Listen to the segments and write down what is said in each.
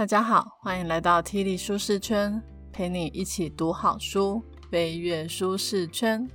大家好，欢迎来到 T 力舒适圈，陪你一起读好书，飞跃舒适圈。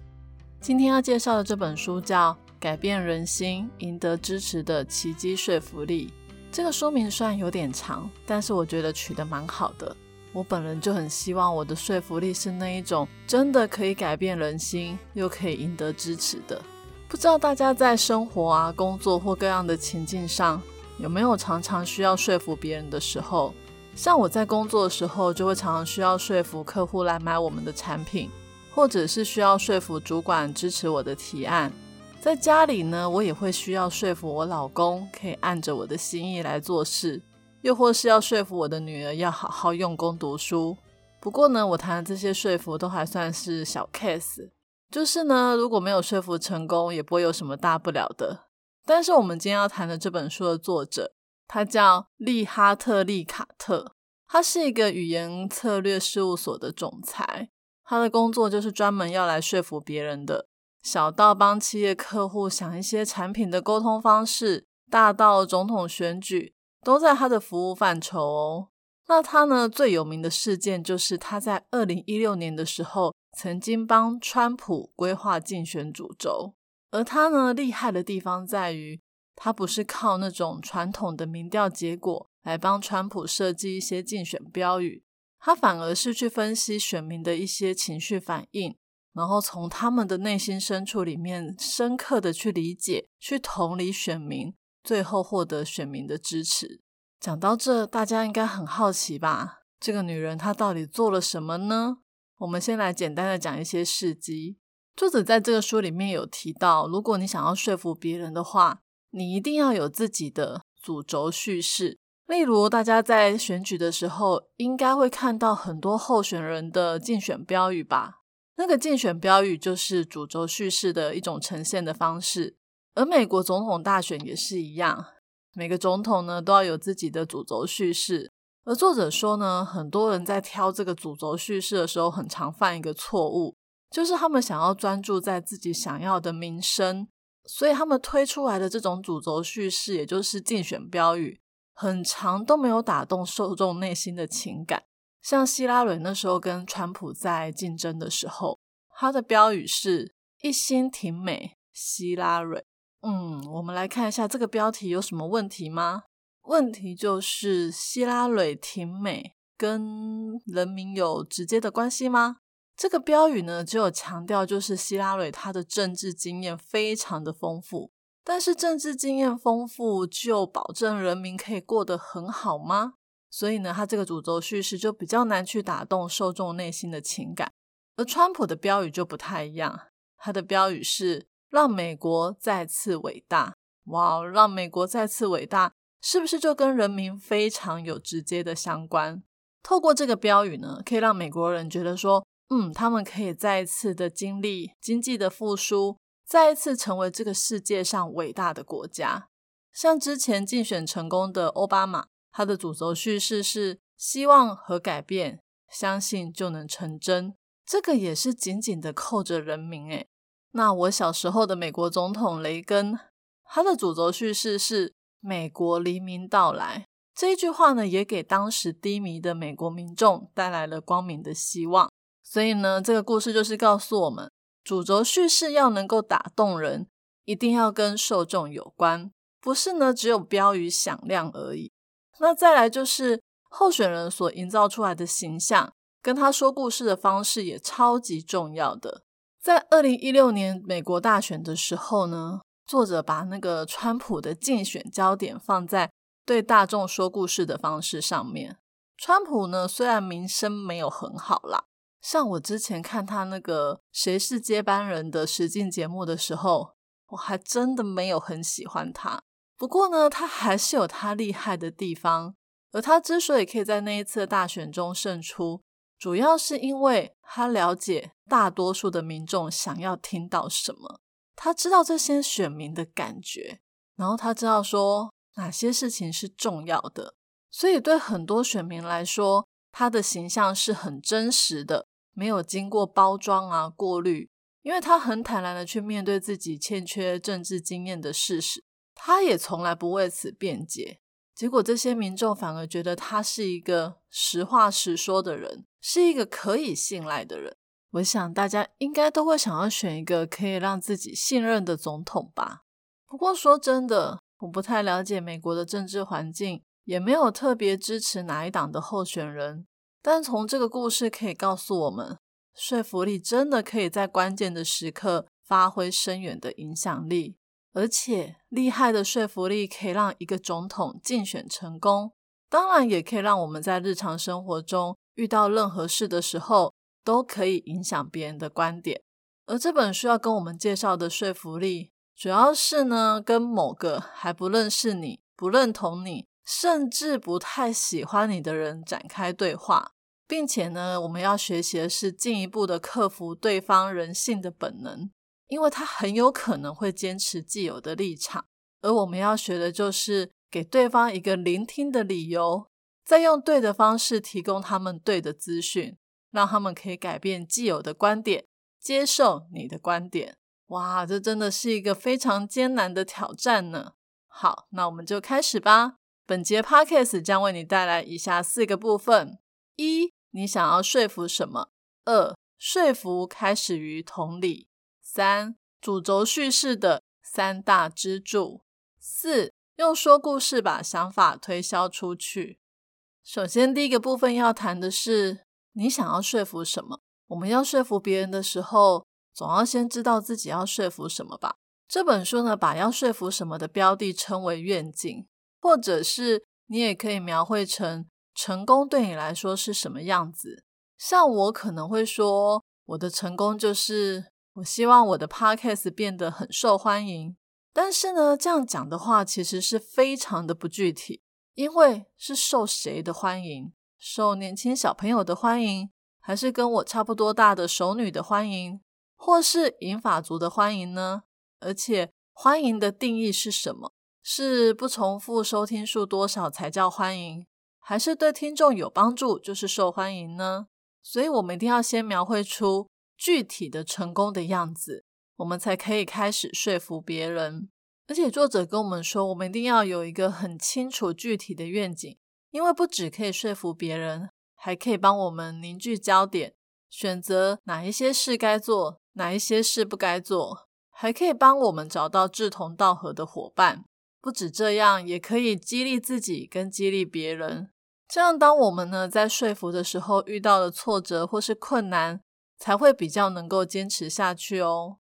今天要介绍的这本书叫《改变人心，赢得支持的奇迹说服力》。这个说明虽然有点长，但是我觉得取得蛮好的。我本人就很希望我的说服力是那一种真的可以改变人心，又可以赢得支持的。不知道大家在生活啊、工作或各样的情境上，有没有常常需要说服别人的时候？像我在工作的时候，就会常常需要说服客户来买我们的产品，或者是需要说服主管支持我的提案。在家里呢，我也会需要说服我老公可以按着我的心意来做事。又或是要说服我的女儿要好好用功读书。不过呢，我谈的这些说服都还算是小 case，就是呢，如果没有说服成功，也不会有什么大不了的。但是我们今天要谈的这本书的作者，他叫利哈特利卡特，他是一个语言策略事务所的总裁，他的工作就是专门要来说服别人的，小到帮企业客户想一些产品的沟通方式，大到总统选举。都在他的服务范畴哦。那他呢最有名的事件就是他在二零一六年的时候，曾经帮川普规划竞选主轴。而他呢厉害的地方在于，他不是靠那种传统的民调结果来帮川普设计一些竞选标语，他反而是去分析选民的一些情绪反应，然后从他们的内心深处里面深刻的去理解、去同理选民。最后获得选民的支持。讲到这，大家应该很好奇吧？这个女人她到底做了什么呢？我们先来简单的讲一些事迹。作者在这个书里面有提到，如果你想要说服别人的话，你一定要有自己的主轴叙事。例如，大家在选举的时候，应该会看到很多候选人的竞选标语吧？那个竞选标语就是主轴叙事的一种呈现的方式。而美国总统大选也是一样，每个总统呢都要有自己的主轴叙事。而作者说呢，很多人在挑这个主轴叙事的时候，很常犯一个错误，就是他们想要专注在自己想要的名声，所以他们推出来的这种主轴叙事，也就是竞选标语，很长都没有打动受众内心的情感。像希拉蕊那时候跟川普在竞争的时候，他的标语是一心挺美，希拉蕊。嗯，我们来看一下这个标题有什么问题吗？问题就是希拉蕊挺美跟人民有直接的关系吗？这个标语呢，只有强调就是希拉蕊她的政治经验非常的丰富，但是政治经验丰富就保证人民可以过得很好吗？所以呢，它这个主轴叙事就比较难去打动受众内心的情感。而川普的标语就不太一样，他的标语是。让美国再次伟大！哇，让美国再次伟大，是不是就跟人民非常有直接的相关？透过这个标语呢，可以让美国人觉得说，嗯，他们可以再一次的经历经济的复苏，再一次成为这个世界上伟大的国家。像之前竞选成功的奥巴马，他的主轴叙事是希望和改变，相信就能成真。这个也是紧紧的扣着人民，诶那我小时候的美国总统雷根，他的主轴叙事是“美国黎明到来”这一句话呢，也给当时低迷的美国民众带来了光明的希望。所以呢，这个故事就是告诉我们，主轴叙事要能够打动人，一定要跟受众有关，不是呢只有标语响亮而已。那再来就是候选人所营造出来的形象，跟他说故事的方式也超级重要的。在二零一六年美国大选的时候呢，作者把那个川普的竞选焦点放在对大众说故事的方式上面。川普呢，虽然名声没有很好啦，像我之前看他那个《谁是接班人》的实境节目的时候，我还真的没有很喜欢他。不过呢，他还是有他厉害的地方，而他之所以可以在那一次大选中胜出。主要是因为他了解大多数的民众想要听到什么，他知道这些选民的感觉，然后他知道说哪些事情是重要的，所以对很多选民来说，他的形象是很真实的，没有经过包装啊过滤，因为他很坦然的去面对自己欠缺政治经验的事实，他也从来不为此辩解，结果这些民众反而觉得他是一个实话实说的人，是一个可以信赖的人。我想大家应该都会想要选一个可以让自己信任的总统吧。不过说真的，我不太了解美国的政治环境，也没有特别支持哪一党的候选人。但从这个故事可以告诉我们，说服力真的可以在关键的时刻发挥深远的影响力。而且厉害的说服力可以让一个总统竞选成功，当然也可以让我们在日常生活中遇到任何事的时候都可以影响别人的观点。而这本书要跟我们介绍的说服力，主要是呢跟某个还不认识你、不认同你，甚至不太喜欢你的人展开对话，并且呢我们要学习的是进一步的克服对方人性的本能。因为他很有可能会坚持既有的立场，而我们要学的就是给对方一个聆听的理由，再用对的方式提供他们对的资讯，让他们可以改变既有的观点，接受你的观点。哇，这真的是一个非常艰难的挑战呢。好，那我们就开始吧。本节 podcast 将为你带来以下四个部分：一、你想要说服什么；二、说服开始于同理。三主轴叙事的三大支柱。四用说故事把想法推销出去。首先，第一个部分要谈的是你想要说服什么。我们要说服别人的时候，总要先知道自己要说服什么吧。这本书呢，把要说服什么的标的称为愿景，或者是你也可以描绘成成功对你来说是什么样子。像我可能会说，我的成功就是。我希望我的 podcast 变得很受欢迎，但是呢，这样讲的话其实是非常的不具体，因为是受谁的欢迎？受年轻小朋友的欢迎，还是跟我差不多大的熟女的欢迎，或是银发族的欢迎呢？而且欢迎的定义是什么？是不重复收听数多少才叫欢迎，还是对听众有帮助就是受欢迎呢？所以，我们一定要先描绘出。具体的成功的样子，我们才可以开始说服别人。而且作者跟我们说，我们一定要有一个很清楚具体的愿景，因为不只可以说服别人，还可以帮我们凝聚焦点，选择哪一些事该做，哪一些事不该做，还可以帮我们找到志同道合的伙伴。不止这样，也可以激励自己跟激励别人。这样，当我们呢在说服的时候遇到了挫折或是困难，才会比较能够坚持下去哦。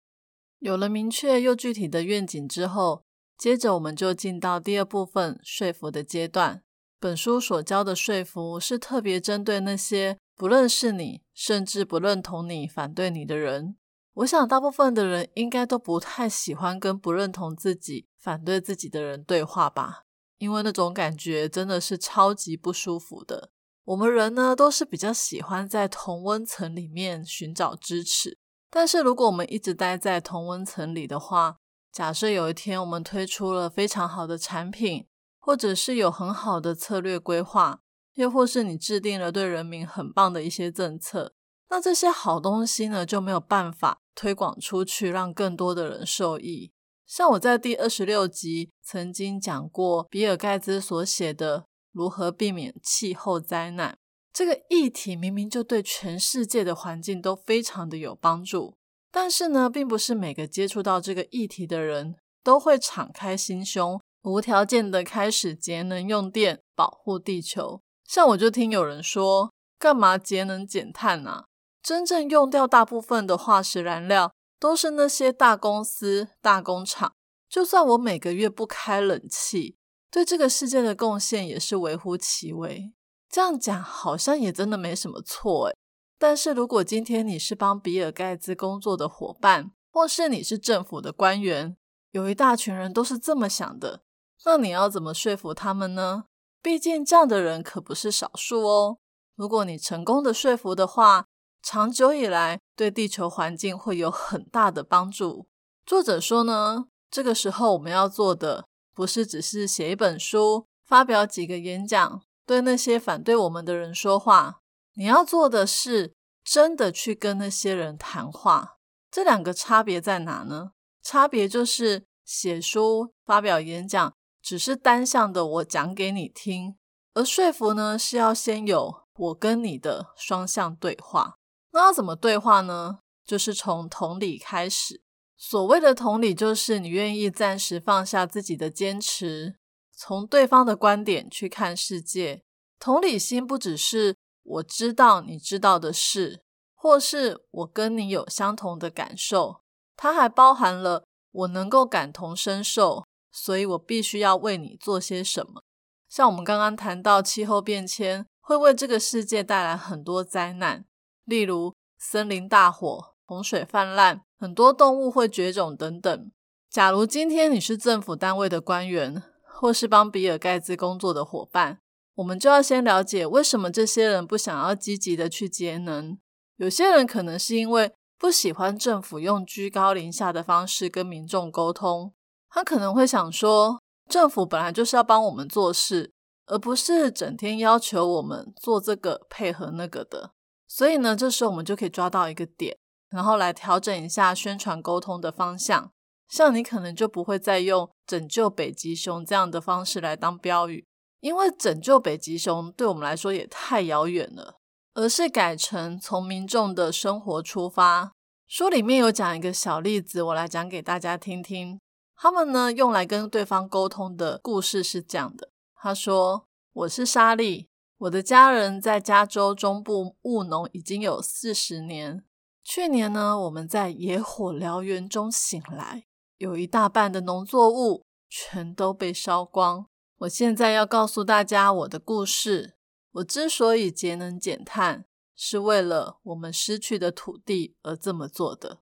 有了明确又具体的愿景之后，接着我们就进到第二部分说服的阶段。本书所教的说服是特别针对那些不认识你，甚至不认同你、反对你的人。我想大部分的人应该都不太喜欢跟不认同自己、反对自己的人对话吧，因为那种感觉真的是超级不舒服的。我们人呢，都是比较喜欢在同温层里面寻找支持。但是，如果我们一直待在同温层里的话，假设有一天我们推出了非常好的产品，或者是有很好的策略规划，又或是你制定了对人民很棒的一些政策，那这些好东西呢，就没有办法推广出去，让更多的人受益。像我在第二十六集曾经讲过，比尔盖茨所写的。如何避免气候灾难？这个议题明明就对全世界的环境都非常的有帮助，但是呢，并不是每个接触到这个议题的人都会敞开心胸，无条件的开始节能用电，保护地球。像我就听有人说，干嘛节能减碳啊？真正用掉大部分的化石燃料，都是那些大公司、大工厂。就算我每个月不开冷气。对这个世界的贡献也是微乎其微，这样讲好像也真的没什么错诶但是如果今天你是帮比尔盖茨工作的伙伴，或是你是政府的官员，有一大群人都是这么想的，那你要怎么说服他们呢？毕竟这样的人可不是少数哦。如果你成功的说服的话，长久以来对地球环境会有很大的帮助。作者说呢，这个时候我们要做的。不是只是写一本书，发表几个演讲，对那些反对我们的人说话。你要做的是真的去跟那些人谈话。这两个差别在哪呢？差别就是写书、发表演讲，只是单向的我讲给你听，而说服呢是要先有我跟你的双向对话。那要怎么对话呢？就是从同理开始。所谓的同理，就是你愿意暂时放下自己的坚持，从对方的观点去看世界。同理心不只是我知道你知道的事，或是我跟你有相同的感受，它还包含了我能够感同身受，所以我必须要为你做些什么。像我们刚刚谈到气候变迁会为这个世界带来很多灾难，例如森林大火、洪水泛滥，很多动物会绝种等等。假如今天你是政府单位的官员，或是帮比尔盖茨工作的伙伴。我们就要先了解为什么这些人不想要积极的去节能。有些人可能是因为不喜欢政府用居高临下的方式跟民众沟通，他可能会想说，政府本来就是要帮我们做事，而不是整天要求我们做这个配合那个的。所以呢，这时候我们就可以抓到一个点，然后来调整一下宣传沟通的方向。像你可能就不会再用“拯救北极熊”这样的方式来当标语。因为拯救北极熊对我们来说也太遥远了，而是改成从民众的生活出发。书里面有讲一个小例子，我来讲给大家听听。他们呢用来跟对方沟通的故事是这样的：他说：“我是莎莉，我的家人在加州中部务农已经有四十年。去年呢，我们在野火燎原中醒来，有一大半的农作物全都被烧光。”我现在要告诉大家我的故事。我之所以节能减碳，是为了我们失去的土地而这么做的。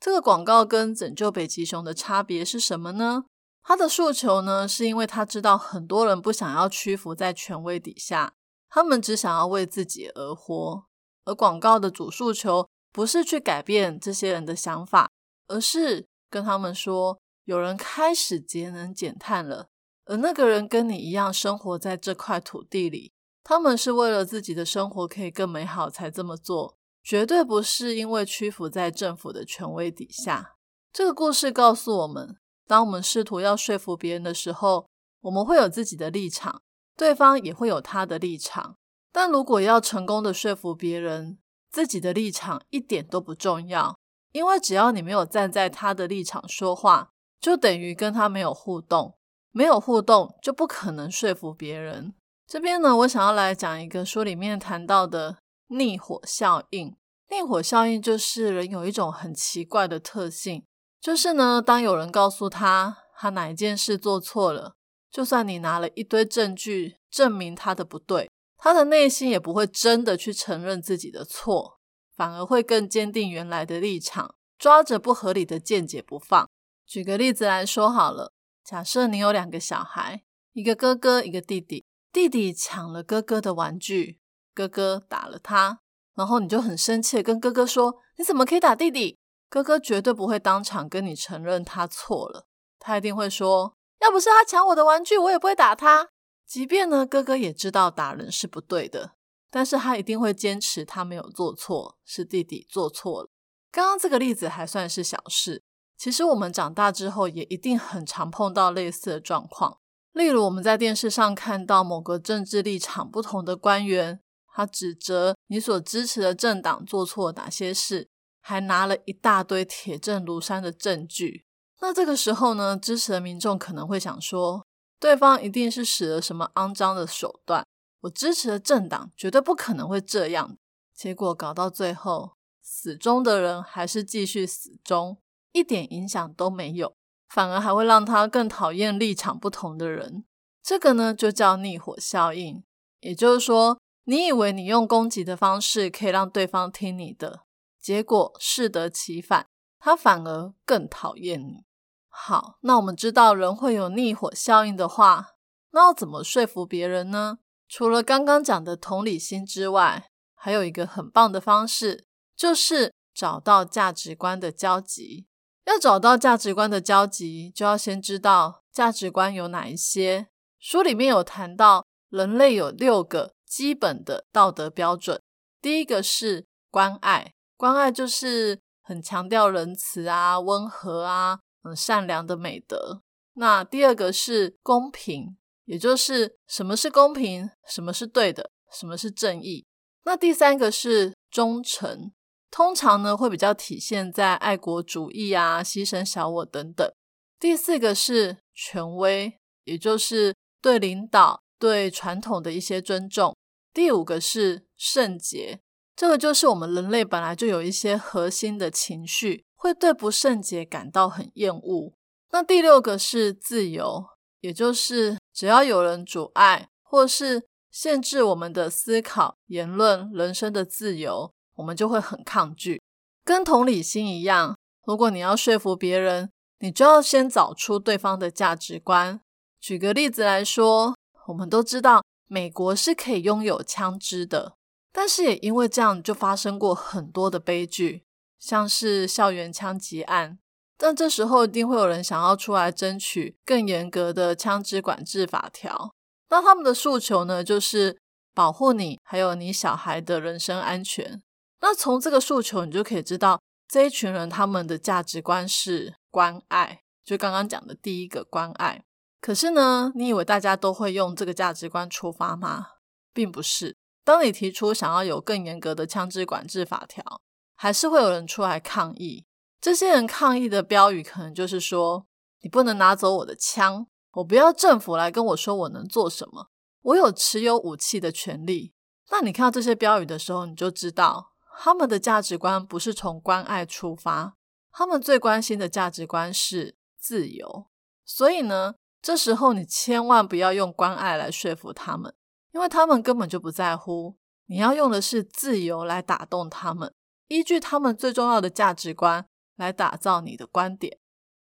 这个广告跟拯救北极熊的差别是什么呢？他的诉求呢，是因为他知道很多人不想要屈服在权威底下，他们只想要为自己而活。而广告的主诉求不是去改变这些人的想法，而是跟他们说，有人开始节能减碳了。而那个人跟你一样生活在这块土地里，他们是为了自己的生活可以更美好才这么做，绝对不是因为屈服在政府的权威底下。这个故事告诉我们，当我们试图要说服别人的时候，我们会有自己的立场，对方也会有他的立场。但如果要成功的说服别人，自己的立场一点都不重要，因为只要你没有站在他的立场说话，就等于跟他没有互动。没有互动就不可能说服别人。这边呢，我想要来讲一个书里面谈到的逆火效应。逆火效应就是人有一种很奇怪的特性，就是呢，当有人告诉他他哪一件事做错了，就算你拿了一堆证据证明他的不对，他的内心也不会真的去承认自己的错，反而会更坚定原来的立场，抓着不合理的见解不放。举个例子来说好了。假设你有两个小孩，一个哥哥，一个弟弟。弟弟抢了哥哥的玩具，哥哥打了他，然后你就很生气，跟哥哥说：“你怎么可以打弟弟？”哥哥绝对不会当场跟你承认他错了，他一定会说：“要不是他抢我的玩具，我也不会打他。”即便呢，哥哥也知道打人是不对的，但是他一定会坚持他没有做错，是弟弟做错了。刚刚这个例子还算是小事。其实我们长大之后，也一定很常碰到类似的状况。例如，我们在电视上看到某个政治立场不同的官员，他指责你所支持的政党做错哪些事，还拿了一大堆铁证如山的证据。那这个时候呢，支持的民众可能会想说，对方一定是使了什么肮脏的手段，我支持的政党绝对不可能会这样。结果搞到最后，死忠的人还是继续死忠。一点影响都没有，反而还会让他更讨厌立场不同的人。这个呢，就叫逆火效应。也就是说，你以为你用攻击的方式可以让对方听你的，结果适得其反，他反而更讨厌你。好，那我们知道人会有逆火效应的话，那要怎么说服别人呢？除了刚刚讲的同理心之外，还有一个很棒的方式，就是找到价值观的交集。要找到价值观的交集，就要先知道价值观有哪一些。书里面有谈到，人类有六个基本的道德标准。第一个是关爱，关爱就是很强调仁慈啊、温和啊、很善良的美德。那第二个是公平，也就是什么是公平，什么是对的，什么是正义。那第三个是忠诚，通常呢会比较体现在爱国主义啊、牺牲小我等等。第四个是权威，也就是对领导、对传统的一些尊重。第五个是圣洁，这个就是我们人类本来就有一些核心的情绪，会对不圣洁感到很厌恶。那第六个是自由，也就是只要有人阻碍或是限制我们的思考、言论、人生的自由，我们就会很抗拒。跟同理心一样，如果你要说服别人，你就要先找出对方的价值观。举个例子来说，我们都知道。美国是可以拥有枪支的，但是也因为这样，就发生过很多的悲剧，像是校园枪击案。但这时候一定会有人想要出来争取更严格的枪支管制法条。那他们的诉求呢，就是保护你还有你小孩的人身安全。那从这个诉求，你就可以知道这一群人他们的价值观是关爱，就刚刚讲的第一个关爱。可是呢，你以为大家都会用这个价值观出发吗？并不是。当你提出想要有更严格的枪支管制法条，还是会有人出来抗议。这些人抗议的标语可能就是说：“你不能拿走我的枪，我不要政府来跟我说我能做什么，我有持有武器的权利。”那你看到这些标语的时候，你就知道他们的价值观不是从关爱出发，他们最关心的价值观是自由。所以呢？这时候，你千万不要用关爱来说服他们，因为他们根本就不在乎。你要用的是自由来打动他们，依据他们最重要的价值观来打造你的观点。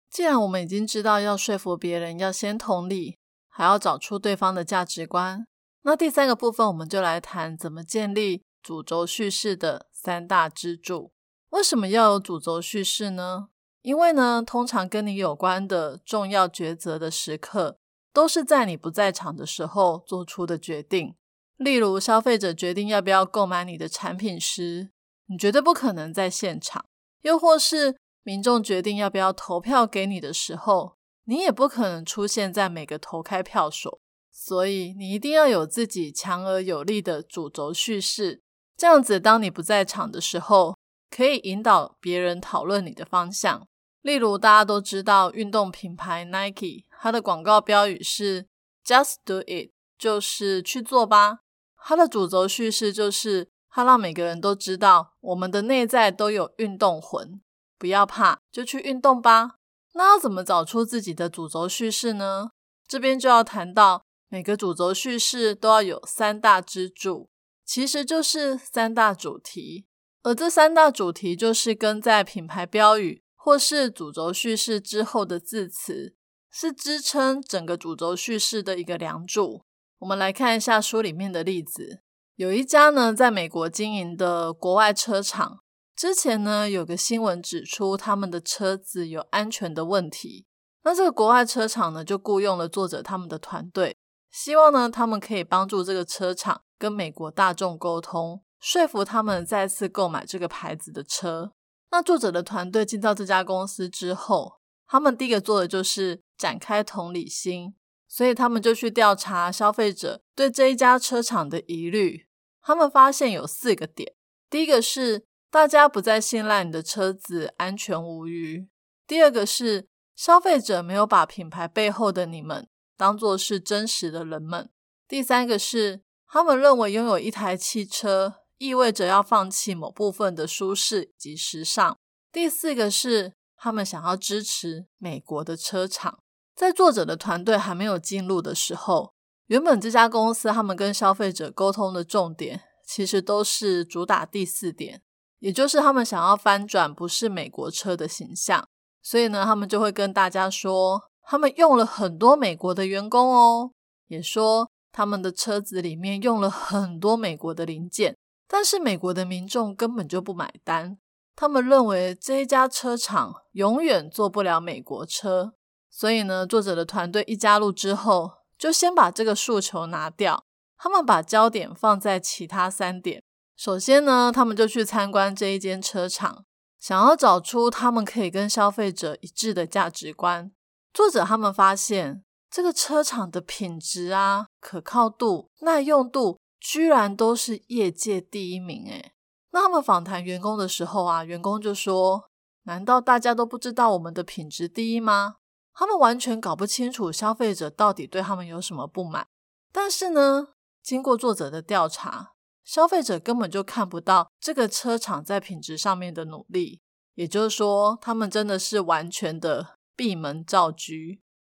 既然我们已经知道要说服别人要先同理，还要找出对方的价值观，那第三个部分我们就来谈怎么建立主轴叙事的三大支柱。为什么要有主轴叙事呢？因为呢，通常跟你有关的重要抉择的时刻，都是在你不在场的时候做出的决定。例如，消费者决定要不要购买你的产品时，你绝对不可能在现场；又或是民众决定要不要投票给你的时候，你也不可能出现在每个投开票所。所以，你一定要有自己强而有力的主轴叙事，这样子，当你不在场的时候，可以引导别人讨论你的方向。例如，大家都知道运动品牌 Nike，它的广告标语是 “Just Do It”，就是去做吧。它的主轴叙事就是，它让每个人都知道，我们的内在都有运动魂，不要怕，就去运动吧。那要怎么找出自己的主轴叙事呢？这边就要谈到，每个主轴叙事都要有三大支柱，其实就是三大主题。而这三大主题就是跟在品牌标语。或是主轴叙事之后的字词，是支撑整个主轴叙事的一个梁柱。我们来看一下书里面的例子。有一家呢在美国经营的国外车厂，之前呢有个新闻指出他们的车子有安全的问题。那这个国外车厂呢就雇佣了作者他们的团队，希望呢他们可以帮助这个车厂跟美国大众沟通，说服他们再次购买这个牌子的车。那作者的团队进到这家公司之后，他们第一个做的就是展开同理心，所以他们就去调查消费者对这一家车厂的疑虑。他们发现有四个点：第一个是大家不再信赖你的车子安全无虞；第二个是消费者没有把品牌背后的你们当做是真实的人们；第三个是他们认为拥有一台汽车。意味着要放弃某部分的舒适及时尚。第四个是，他们想要支持美国的车厂。在作者的团队还没有进入的时候，原本这家公司他们跟消费者沟通的重点，其实都是主打第四点，也就是他们想要翻转不是美国车的形象。所以呢，他们就会跟大家说，他们用了很多美国的员工哦，也说他们的车子里面用了很多美国的零件。但是美国的民众根本就不买单，他们认为这一家车厂永远做不了美国车。所以呢，作者的团队一加入之后，就先把这个诉求拿掉，他们把焦点放在其他三点。首先呢，他们就去参观这一间车厂，想要找出他们可以跟消费者一致的价值观。作者他们发现这个车厂的品质啊、可靠度、耐用度，居然都是业界第一名。诶那他们访谈员工的时候啊，员工就说：“难道大家都不知道我们的品质第一吗？”他们完全搞不清楚消费者到底对他们有什么不满。但是呢，经过作者的调查，消费者根本就看不到这个车厂在品质上面的努力。也就是说，他们真的是完全的闭门造车。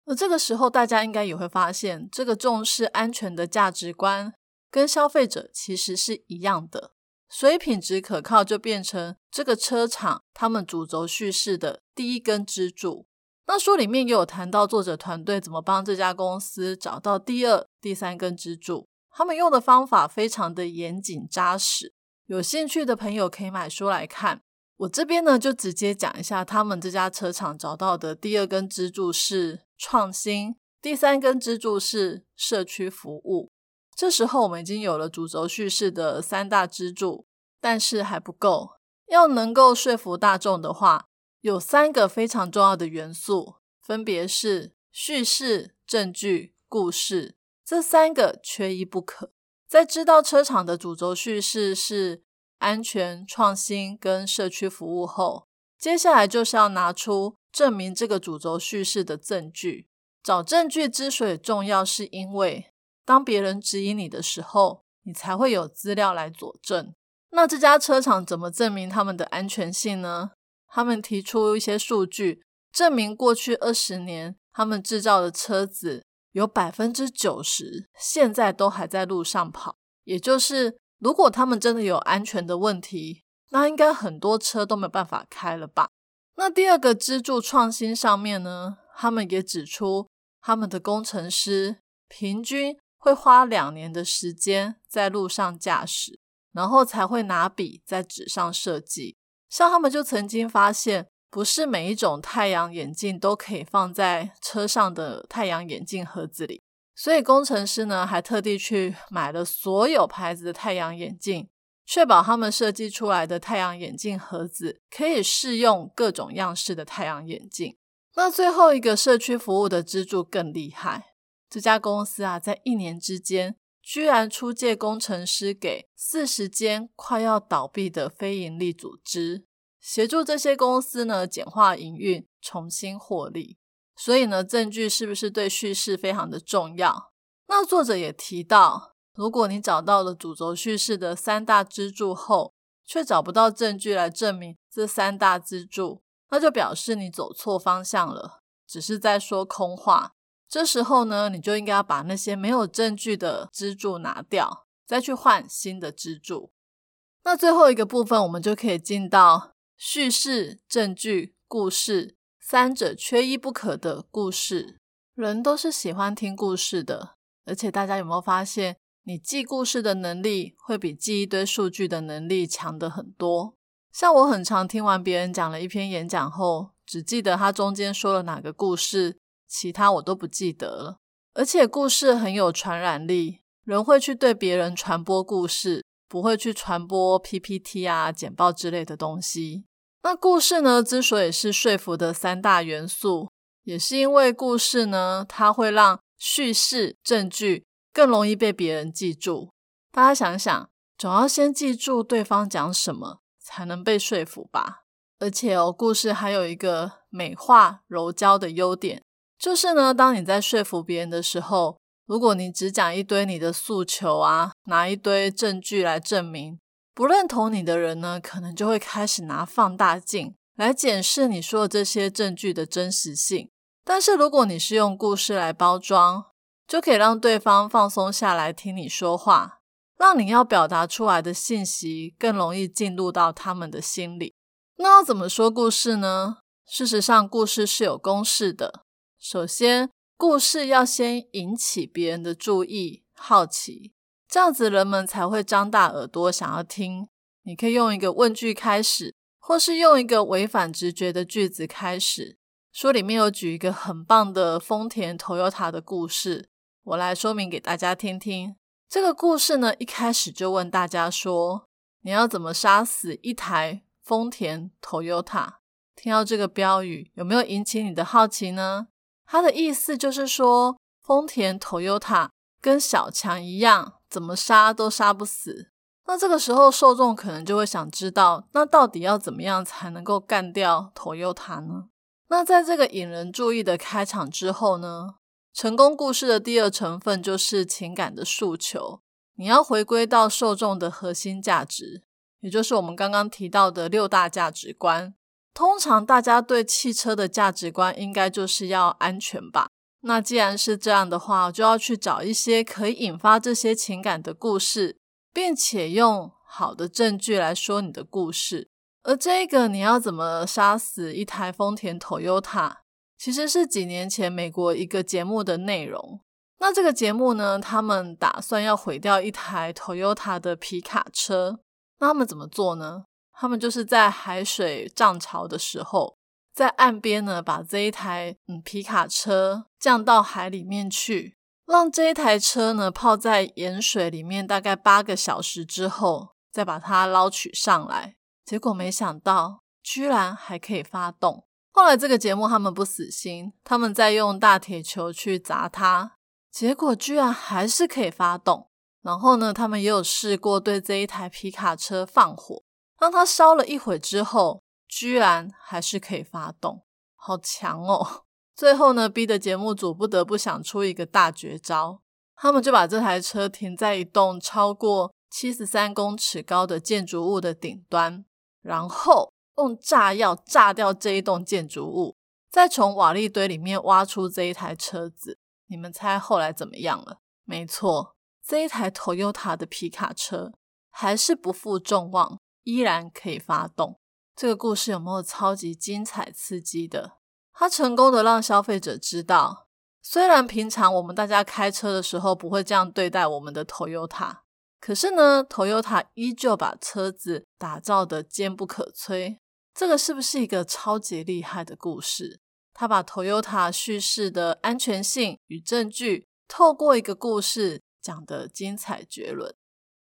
而这个时候，大家应该也会发现，这个重视安全的价值观跟消费者其实是一样的。所以，品质可靠就变成这个车厂他们主轴叙事的第一根支柱。那书里面也有谈到作者团队怎么帮这家公司找到第二、第三根支柱。他们用的方法非常的严谨扎实。有兴趣的朋友可以买书来看。我这边呢，就直接讲一下，他们这家车厂找到的第二根支柱是创新，第三根支柱是社区服务。这时候我们已经有了主轴叙事的三大支柱，但是还不够。要能够说服大众的话，有三个非常重要的元素，分别是叙事、证据、故事，这三个缺一不可。在知道车厂的主轴叙事是。安全创新跟社区服务后，接下来就是要拿出证明这个主轴叙事的证据。找证据之所以重要，是因为当别人质疑你的时候，你才会有资料来佐证。那这家车厂怎么证明他们的安全性呢？他们提出一些数据，证明过去二十年他们制造的车子有百分之九十现在都还在路上跑，也就是。如果他们真的有安全的问题，那应该很多车都没办法开了吧？那第二个支柱创新上面呢，他们也指出，他们的工程师平均会花两年的时间在路上驾驶，然后才会拿笔在纸上设计。像他们就曾经发现，不是每一种太阳眼镜都可以放在车上的太阳眼镜盒子里。所以工程师呢，还特地去买了所有牌子的太阳眼镜，确保他们设计出来的太阳眼镜盒子可以适用各种样式的太阳眼镜。那最后一个社区服务的支柱更厉害，这家公司啊，在一年之间，居然出借工程师给四十间快要倒闭的非营利组织，协助这些公司呢简化营运，重新获利。所以呢，证据是不是对叙事非常的重要？那作者也提到，如果你找到了主轴叙事的三大支柱后，却找不到证据来证明这三大支柱，那就表示你走错方向了，只是在说空话。这时候呢，你就应该要把那些没有证据的支柱拿掉，再去换新的支柱。那最后一个部分，我们就可以进到叙事、证据、故事。三者缺一不可的故事，人都是喜欢听故事的。而且大家有没有发现，你记故事的能力会比记一堆数据的能力强的很多？像我很常听完别人讲了一篇演讲后，只记得他中间说了哪个故事，其他我都不记得了。而且故事很有传染力，人会去对别人传播故事，不会去传播 PPT 啊、简报之类的东西。那故事呢？之所以是说服的三大元素，也是因为故事呢，它会让叙事证据更容易被别人记住。大家想想，总要先记住对方讲什么，才能被说服吧？而且哦，故事还有一个美化柔焦的优点，就是呢，当你在说服别人的时候，如果你只讲一堆你的诉求啊，拿一堆证据来证明。不认同你的人呢，可能就会开始拿放大镜来检视你说的这些证据的真实性。但是如果你是用故事来包装，就可以让对方放松下来听你说话，让你要表达出来的信息更容易进入到他们的心里。那要怎么说故事呢？事实上，故事是有公式的。首先，故事要先引起别人的注意、好奇。这样子人们才会张大耳朵想要听。你可以用一个问句开始，或是用一个违反直觉的句子开始。书里面有举一个很棒的丰田 Toyota 的故事，我来说明给大家听听。这个故事呢，一开始就问大家说：你要怎么杀死一台丰田 Toyota？听到这个标语，有没有引起你的好奇呢？他的意思就是说，丰田 Toyota 跟小强一样，怎么杀都杀不死。那这个时候，受众可能就会想知道，那到底要怎么样才能够干掉 Toyota 呢？那在这个引人注意的开场之后呢，成功故事的第二成分就是情感的诉求。你要回归到受众的核心价值，也就是我们刚刚提到的六大价值观。通常大家对汽车的价值观应该就是要安全吧？那既然是这样的话，就要去找一些可以引发这些情感的故事，并且用好的证据来说你的故事。而这个你要怎么杀死一台丰田 Toyota，其实是几年前美国一个节目的内容。那这个节目呢，他们打算要毁掉一台 Toyota 的皮卡车，那他们怎么做呢？他们就是在海水涨潮的时候，在岸边呢，把这一台嗯皮卡车降到海里面去，让这一台车呢泡在盐水里面大概八个小时之后，再把它捞取上来。结果没想到，居然还可以发动。后来这个节目他们不死心，他们在用大铁球去砸它，结果居然还是可以发动。然后呢，他们也有试过对这一台皮卡车放火。当它烧了一会之后，居然还是可以发动，好强哦！最后呢，逼得节目组不得不想出一个大绝招，他们就把这台车停在一栋超过七十三公尺高的建筑物的顶端，然后用炸药炸掉这一栋建筑物，再从瓦砾堆里面挖出这一台车子。你们猜后来怎么样了？没错，这一台 Toyota 的皮卡车还是不负众望。依然可以发动。这个故事有没有超级精彩刺激的？它成功的让消费者知道，虽然平常我们大家开车的时候不会这样对待我们的 Toyota，可是呢，Toyota 依旧把车子打造的坚不可摧。这个是不是一个超级厉害的故事？他把 Toyota 叙事的安全性与证据，透过一个故事讲的精彩绝伦。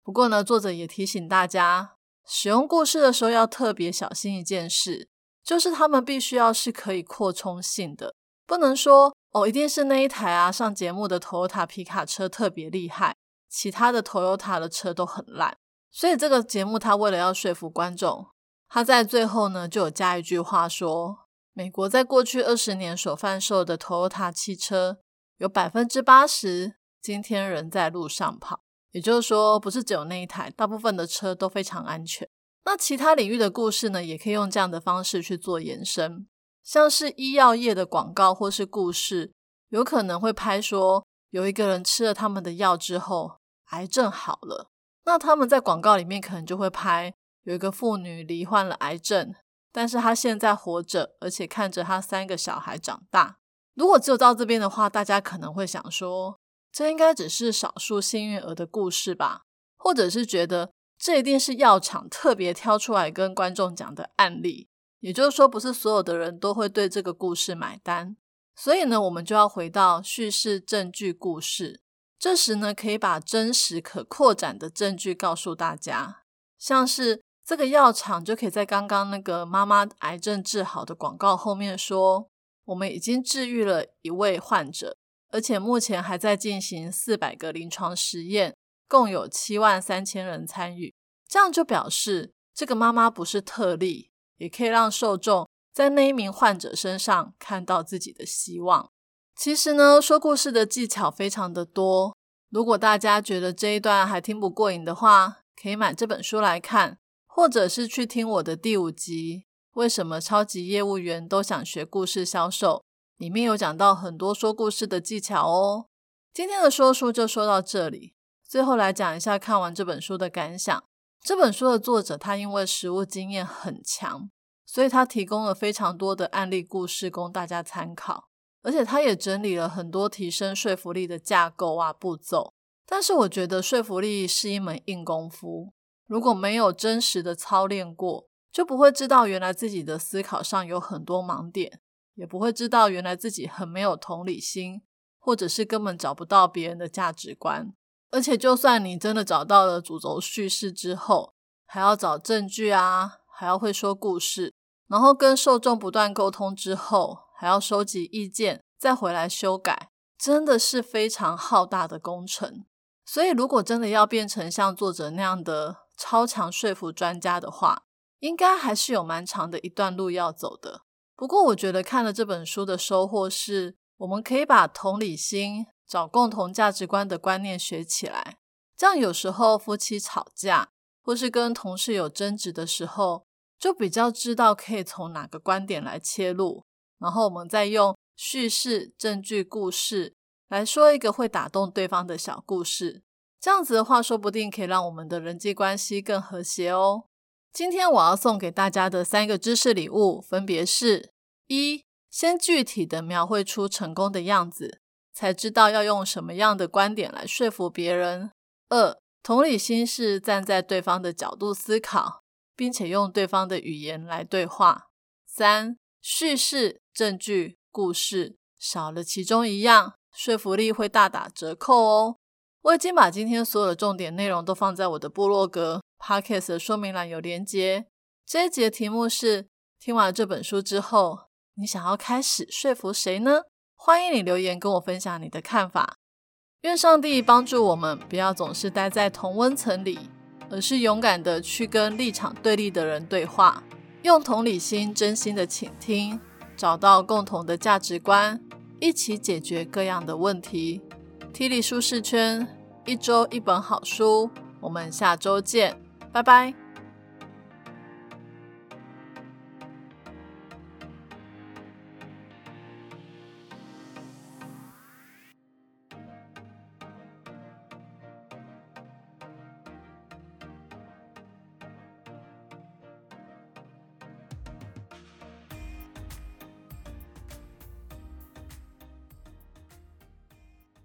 不过呢，作者也提醒大家。使用故事的时候要特别小心一件事，就是他们必须要是可以扩充性的，不能说哦，一定是那一台啊上节目的 Toyota 皮卡车特别厉害，其他的 Toyota 的车都很烂。所以这个节目他为了要说服观众，他在最后呢就有加一句话说：美国在过去二十年所贩售的 Toyota 汽车，有百分之八十今天仍在路上跑。也就是说，不是只有那一台，大部分的车都非常安全。那其他领域的故事呢，也可以用这样的方式去做延伸，像是医药业的广告或是故事，有可能会拍说有一个人吃了他们的药之后，癌症好了。那他们在广告里面可能就会拍有一个妇女罹患了癌症，但是她现在活着，而且看着她三个小孩长大。如果只有到这边的话，大家可能会想说。这应该只是少数幸运儿的故事吧，或者是觉得这一定是药厂特别挑出来跟观众讲的案例，也就是说，不是所有的人都会对这个故事买单。所以呢，我们就要回到叙事证据故事，这时呢，可以把真实可扩展的证据告诉大家，像是这个药厂就可以在刚刚那个妈妈癌症治好的广告后面说，我们已经治愈了一位患者。而且目前还在进行四百个临床实验，共有七万三千人参与。这样就表示这个妈妈不是特例，也可以让受众在那一名患者身上看到自己的希望。其实呢，说故事的技巧非常的多。如果大家觉得这一段还听不过瘾的话，可以买这本书来看，或者是去听我的第五集。为什么超级业务员都想学故事销售？里面有讲到很多说故事的技巧哦。今天的说书就说到这里，最后来讲一下看完这本书的感想。这本书的作者他因为实务经验很强，所以他提供了非常多的案例故事供大家参考，而且他也整理了很多提升说服力的架构啊步骤。但是我觉得说服力是一门硬功夫，如果没有真实的操练过，就不会知道原来自己的思考上有很多盲点。也不会知道原来自己很没有同理心，或者是根本找不到别人的价值观。而且，就算你真的找到了主轴叙事之后，还要找证据啊，还要会说故事，然后跟受众不断沟通之后，还要收集意见，再回来修改，真的是非常浩大的工程。所以，如果真的要变成像作者那样的超强说服专家的话，应该还是有蛮长的一段路要走的。不过，我觉得看了这本书的收获是，我们可以把同理心、找共同价值观的观念学起来。这样，有时候夫妻吵架，或是跟同事有争执的时候，就比较知道可以从哪个观点来切入，然后我们再用叙事、证据、故事来说一个会打动对方的小故事。这样子的话，说不定可以让我们的人际关系更和谐哦。今天我要送给大家的三个知识礼物，分别是：一、先具体的描绘出成功的样子，才知道要用什么样的观点来说服别人；二、同理心是站在对方的角度思考。并且用对方的语言来对话。三、叙事、证据、故事少了其中一样，说服力会大打折扣哦。我已经把今天所有的重点内容都放在我的部落格 Podcast 的说明栏有连接。这一节题目是：听完这本书之后，你想要开始说服谁呢？欢迎你留言跟我分享你的看法。愿上帝帮助我们，不要总是待在同温层里。而是勇敢的去跟立场对立的人对话，用同理心真心的倾听，找到共同的价值观，一起解决各样的问题。体力舒适圈，一周一本好书，我们下周见，拜拜。